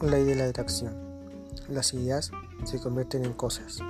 La Ley de la atracción. Las ideas se convierten en cosas.